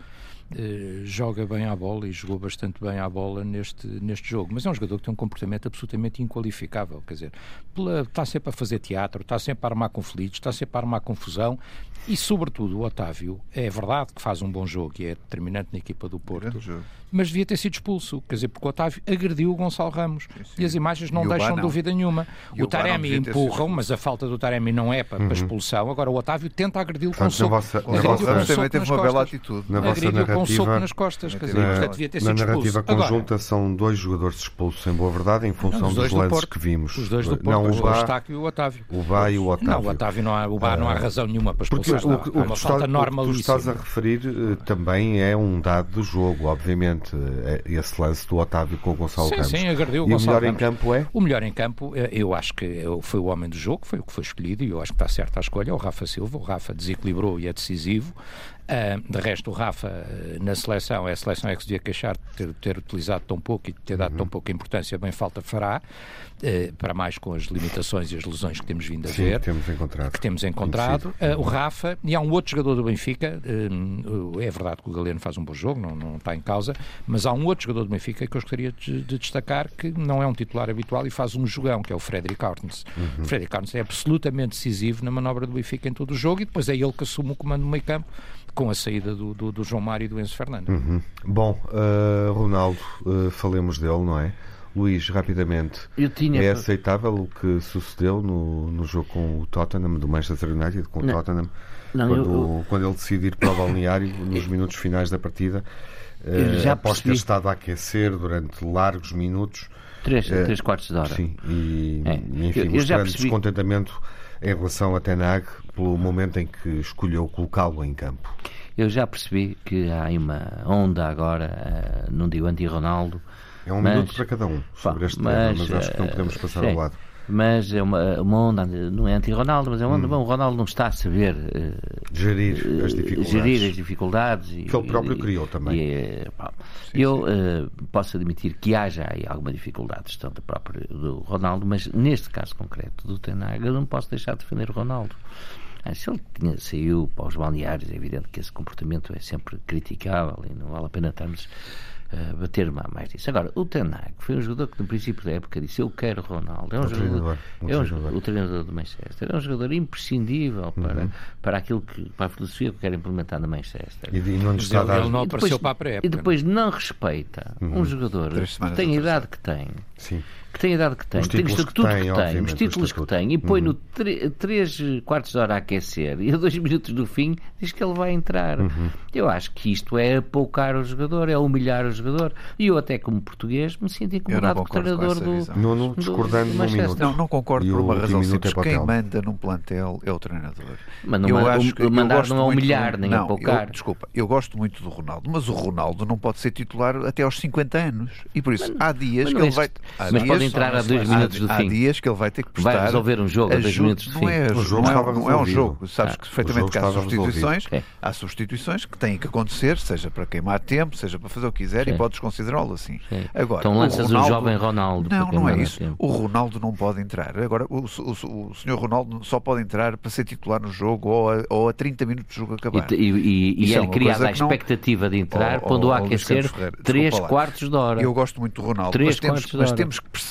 eh, joga bem à bola e jogou bastante bem à bola neste, neste jogo, mas é um jogador que tem um comportamento absolutamente inqualificável. Quer dizer, pela- está sempre a fazer teatro, está sempre a armar conflitos, está sempre a armar confusão e, sobretudo, o Otávio é verdade que faz um bom jogo e é determinante na equipa do Porto mas devia ter sido expulso, quer dizer, porque o Otávio agrediu o Gonçalo Ramos e as imagens não E o deixam não. dúvida nenhuma. E o o Taremi empurram, mas a falta do Taremi não é para, para expulsão. Agora o Otávio tenta agredi-lo com um Portanto, na soco. vossa- na vossa- soco também teve uma bela atitude. Na vossa com um soco nas costas, quer Na- dizer, portanto, devia ter Na sido narrativa expulso. Agora, conjunta são dois jogadores expulsos, em boa verdade, em função não, os dos dois do lances Porto. que vimos. Os dois do Porto, não, o o Bá, Eustáquio e o Otávio. o Bá e o Otávio. Não, o Otávio não há, o Bá não há razão nenhuma para Porque expulsar. o, não. que- Há o que uma tu falta estás, o que tu estás a referir eh, também é um dado do jogo, obviamente. eh, Esse lance do Otávio com o Gonçalo Sim, Ramos. sim, agrediu o e o melhor em campo é? O melhor em campo, eh, eu acho que foi o homem do jogo, foi o que foi escolhido, e eu acho que está certa a escolha, é o Rafa Silva. O Rafa desequilibrou e é decisivo. Ah, de resto, o Rafa eh, na seleção, é a seleção é que se devia queixar de ter, ter utilizado tão pouco e de ter Uhum. dado tão pouca importância, bem falta fará, eh, para mais com as limitações e as lesões que temos vindo a Sim, ver temos encontrado. que temos encontrado. O Rafa, e há um outro jogador do Benfica, é verdade que o Galeno faz um bom jogo, não, não está em causa, mas há um outro jogador do Benfica que eu gostaria de, de destacar que não é um titular habitual e faz um jogão, que é o Frederic Arnes. O Frederic Arnes é absolutamente decisivo na manobra do Benfica em todo o jogo e depois é ele que assume o comando do meio campo com a saída do, do, do João Mário e do Enzo Fernandes. Uhum. Bom, eh, Ronaldo, eh, falemos dele, não é? Luís, rapidamente, tinha... é aceitável o que sucedeu no, no jogo com o Tottenham, do Manchester United, com o não. Tottenham, não, quando, eu... quando ele decide ir para o balneário nos minutos finais da partida, já após percebi. ter estado a aquecer durante largos minutos. Três, uh, três quartos de hora. Sim, e, é. enfim, eu, eu mostrando descontentamento em relação a Tenag pelo momento em que escolheu colocá-lo em campo. Eu já percebi que há uma onda agora, uh, não digo anti-Ronaldo. É um mas, minuto para cada um sobre este mas, tema, mas acho que não podemos passar ao lado mas é uma, uma onda, não é anti-Ronaldo, mas é uma onda, hum. bom, o Ronaldo não está a saber uh, gerir as dificuldades. Gerir as dificuldades que ele próprio e, criou também. E, eh, sim, eu sim. Uh, posso admitir que haja aí alguma dificuldade de gestão do próprio do Ronaldo, mas neste caso concreto do Tenaga, eu não posso deixar de defender o Ronaldo. Se ele tinha, saiu para os balneários, é evidente que esse comportamento é sempre criticável e não vale a pena estarmos uh, bater mais disso. Agora, o Tenag foi um jogador que no princípio da época disse eu quero Ronaldo. É um o jogador, treinador, é um, jogador. o treinador do Manchester. É um jogador imprescindível para, uhum. para aquilo que para a filosofia que quer implementar no Manchester. E, e não está ele, ele não apareceu para a pré-época. E depois não respeita uhum. um jogador que tem a idade que tem. Sim que tem a idade que tem, tem o estatuto que tem, que tem os títulos que tem, e põe uhum. no 3 quartos de hora a aquecer e a 2 minutos do fim diz que ele vai entrar. Uhum. Eu acho que isto é apoucar o jogador, é humilhar o jogador. E eu, até como português, me sinto incomodado com o treinador do. Não, não, discordando num minuto. Não, não concordo e por uma razão simples. É Quem manda num plantel é o treinador. Mas não eu acho que mandar não é humilhar, nem não, apoucar. Eu, desculpa, eu gosto muito do Ronaldo, mas o Ronaldo não pode ser titular até aos 50 anos. E por isso, mas, há dias que ele vai. Mas pode entrar a 2 minutos do há, fim. Há dias que ele vai ter que prestar. Vai resolver um jogo a dois minutos do fim. Não é, o jogo não, é, é um jogo. Sabes ah, perfeitamente que há substituições. É. Há substituições que têm que acontecer, seja para queimar tempo, seja para fazer o que quiser, Sim. e podes considerá-lo assim. Agora, então lanças o, Ronaldo, o jovem Ronaldo. Não, não é isso. Tempo. O Ronaldo não pode entrar. Agora, o, o, o senhor Ronaldo só pode entrar para ser titular no jogo ou a, ou a 30 minutos do jogo acabar. E, e, e é, é criada a expectativa não... de entrar, pondo a aquecer 3 quartos de hora. Eu gosto muito do Ronaldo, mas temos, mas temos que perceber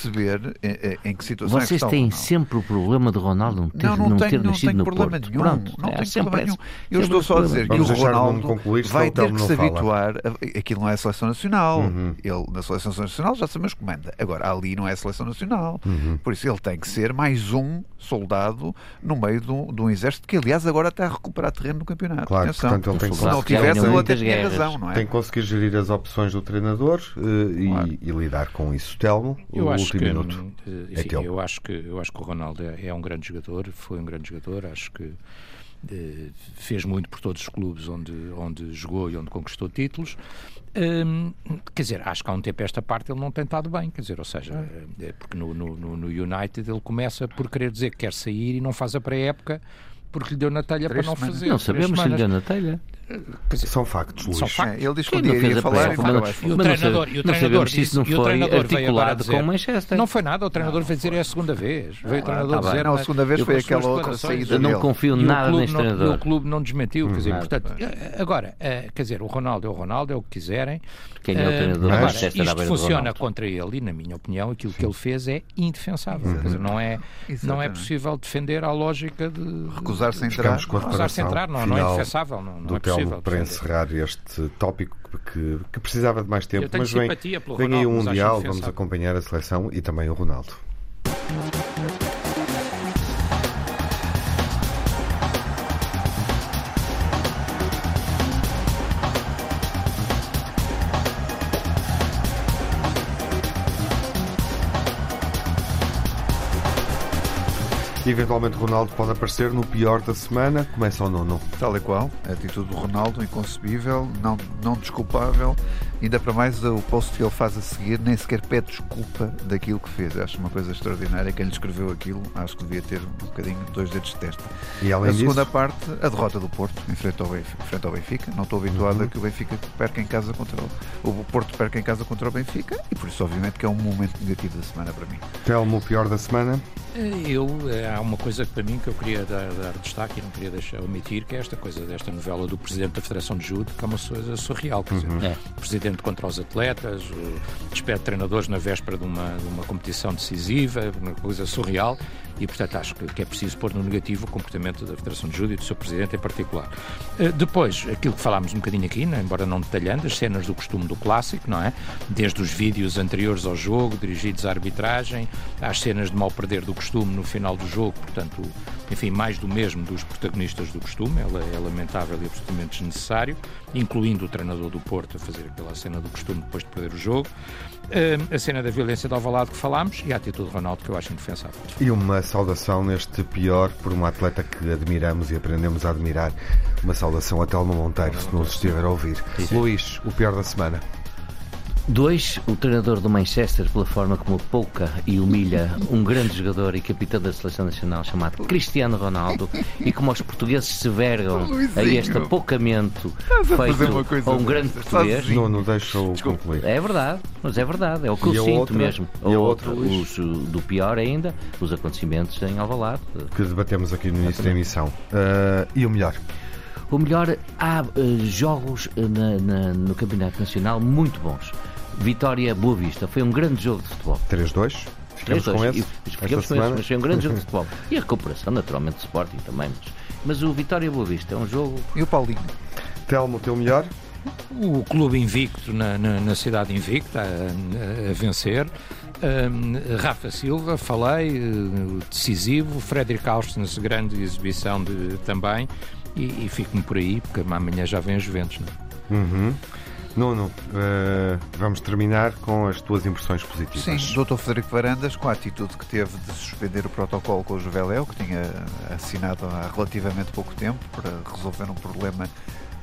em, em que situação vocês têm sempre o problema de Ronaldo não ter, não, não, não tenho, ter não nascido no Porto. Nenhum, Pronto, não é, tem problema nenhum. Eu estou só a dizer que o Ronaldo vai ter que se habituar. A, aquilo não é a seleção nacional. Uhum. Ele, na seleção nacional, já sabemos que manda. Agora, ali não é a seleção nacional. Uhum. Por isso, ele tem que ser mais um soldado no meio de um, de um exército que, aliás, agora está a recuperar terreno no campeonato. Claro, Atenção. portanto, ele tem que Se não tivesse, ele até tinha razão, não é? Tem que conseguir gerir as opções do treinador uh, claro. e, e, lidar com isso. Telmo, o último minuto. Eh, enfim, é eu acho que eu acho que o Ronaldo é, é um grande jogador, foi um grande jogador, acho que eh, fez muito por todos os clubes onde, onde jogou e onde conquistou títulos. Hum, quer dizer, acho que há um tempo esta parte ele não tem estado bem, quer dizer, ou seja, é. é porque no, no, no United ele começa por querer dizer que quer sair e não faz a pré-época porque lhe deu na telha para não semanas. fazer. Não sabemos se lhe deu na telha. Dizer, são factos, Luís. São factos. É, ele diz que um dia ia falar e, o treinador, e o treinador disse, isso não foi articulado com o Manchester. Não foi nada, o treinador veio dizer é a segunda vez. Veio o treinador ah, dizer. Não, a segunda vez foi aquela outra saída. Eu não confio nada neste treinador. o clube não desmentiu. Quer dizer, portanto, agora, quer dizer, o Ronaldo é o Ronaldo, é o que quiserem. Quem é o treinador Agora, isto funciona contra ele e, na minha opinião, aquilo que ele fez é indefensável. Quer dizer, não é, não é possível defender a lógica de. Recusar-se a entrar. Recusar-se a entrar, não, não é indefensável. Não, não é possível. Para encerrar este tópico que, que precisava de mais tempo, mas vem, vem aí o Mundial, vamos acompanhar a seleção e também o Ronaldo. Eventualmente Ronaldo pode aparecer no pior da semana. Começa ou não? Tal e qual. A atitude do Ronaldo, inconcebível, não, não desculpável. Ainda para mais o post que ele faz a seguir, nem sequer pede desculpa daquilo que fez. Acho uma coisa extraordinária. Quem lhe escreveu aquilo, acho que devia ter um bocadinho dois dedos de testa. E além a segunda disso... parte, a derrota do Porto em frente ao Benfica. Frente ao Benfica. Não estou habituado uhum. a que o Benfica perca em casa contra o... o Porto perca em casa contra o Benfica e por isso, obviamente, que é um momento negativo da semana para mim. Telmo, o pior da semana? Eu, eh, há uma coisa para mim que eu queria dar, dar, destaque e não queria deixar omitir, que é esta coisa desta novela do Presidente da Federação de Judo, que é uma coisa surreal. Uhum. é. Presidente contra os atletas, despede treinadores na véspera de uma, de uma competição decisiva, uma coisa surreal. E, portanto, acho que é preciso pôr no negativo o comportamento da Federação de Judo e do seu Presidente em particular. Uh, depois, aquilo que falámos um bocadinho aqui, né, embora não detalhando, as cenas do costume do clássico, não é? Desde os vídeos anteriores ao jogo, dirigidos à arbitragem, às cenas de mal perder do costume no final do jogo, portanto, enfim, mais do mesmo dos protagonistas do costume, ela é lamentável e absolutamente desnecessário, incluindo o treinador do Porto a fazer aquela cena do costume depois de perder o jogo, a cena da violência do Alvalade que falámos e a atitude do Ronaldo que eu acho indefensável. E uma saudação neste pior por uma atleta que admiramos e aprendemos a admirar, uma saudação a Telma Monteiro, se nos estiver a ouvir. Luís, o pior da semana. Dois, o treinador do Manchester, pela forma como pouca e humilha um grande jogador e capitão da seleção nacional chamado Cristiano Ronaldo e como os portugueses se vergam a este apocamento feito a um grande português. Não, não deixa-o concluir. É verdade, mas é verdade, é o que eu sinto outra, mesmo. E a outra, os, do pior ainda, os acontecimentos em Alvalade. Que debatemos aqui no início da emissão. Uh, e o melhor? O melhor, há uh, jogos na, na, no Campeonato Nacional muito bons. Vitória Boa Vista. Foi um grande jogo de futebol. 3-2. Ficamos com esse. Ficamos com esse, mas foi um grande jogo de futebol. E a recuperação, naturalmente, do Sporting também. Mas, mas o Vitória Boa Vista é um jogo. E o Paulinho? Telmo, o teu melhor? O clube invicto na, na, na cidade invicta, a, a vencer. Um, Rafa Silva, falei, uh, decisivo. Frederic Austens, grande exibição de, também. E, e fico-me por aí, porque amanhã já vem a Juventus. Não? É? Uhum. Nuno, uh, vamos terminar com as tuas impressões positivas. Sim, Dr. Frederico Varandas, com a atitude que teve de suspender o protocolo com o Juveléu, que tinha assinado há relativamente pouco tempo, para resolver um problema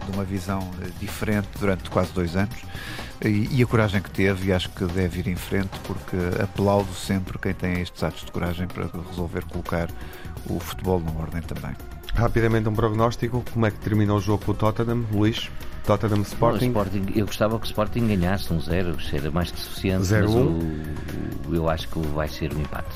de uma visão eh, diferente durante quase dois anos e, e, a coragem que teve e acho que deve ir em frente porque aplaudo sempre quem tem estes atos de coragem para resolver colocar o futebol na ordem também. Rapidamente um prognóstico, como é que terminou o jogo com o Tottenham, Luís? Tottenham Sporting. Sporting. Eu gostava que o Sporting ganhasse um zero, seria mais que suficiente. 0 um. o, eu acho que vai ser um empate.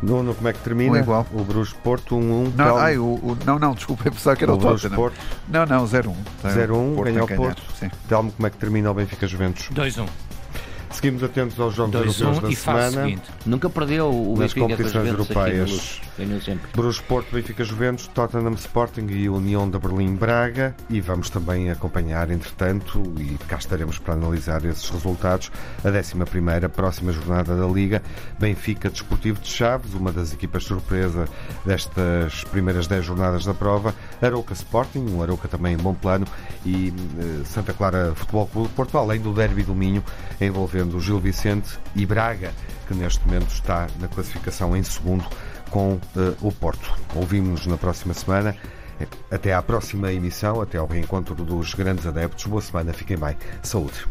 Nuno, como é que termina? Um igual. O Bruce Porto 1-1. Um, não, ai, o, o, não, não, desculpa, eu pensava que era o, o Tottenham. Porto. Não, não, 0-1. 0-1, ganhou o Porto. Telmo, como é que termina o Benfica Juventus? 2-1. Seguimos atentos aos jogos Dois, europeus um, da semana. Nunca perdeu o nas competições europeias. Bruges Porto, Benfica Juventus, Tottenham Sporting e União da Berlim Braga. E vamos também acompanhar, entretanto, e cá estaremos para analisar esses resultados, a 11 próxima jornada da Liga. Benfica Desportivo de Chaves, uma das equipas surpresa destas primeiras 10 jornadas da prova. Arouca Sporting, um Arouca também em bom plano. E uh, Santa Clara Futebol Clube Porto, além do derby do Minho, envolvendo envolvendo Gil Vicente e Braga, que neste momento está na classificação em segundo com uh, o Porto. Ouvimos-nos na próxima semana. Até à próxima emissão, até ao reencontro dos grandes adeptos. Boa semana, fiquem bem. Saúde.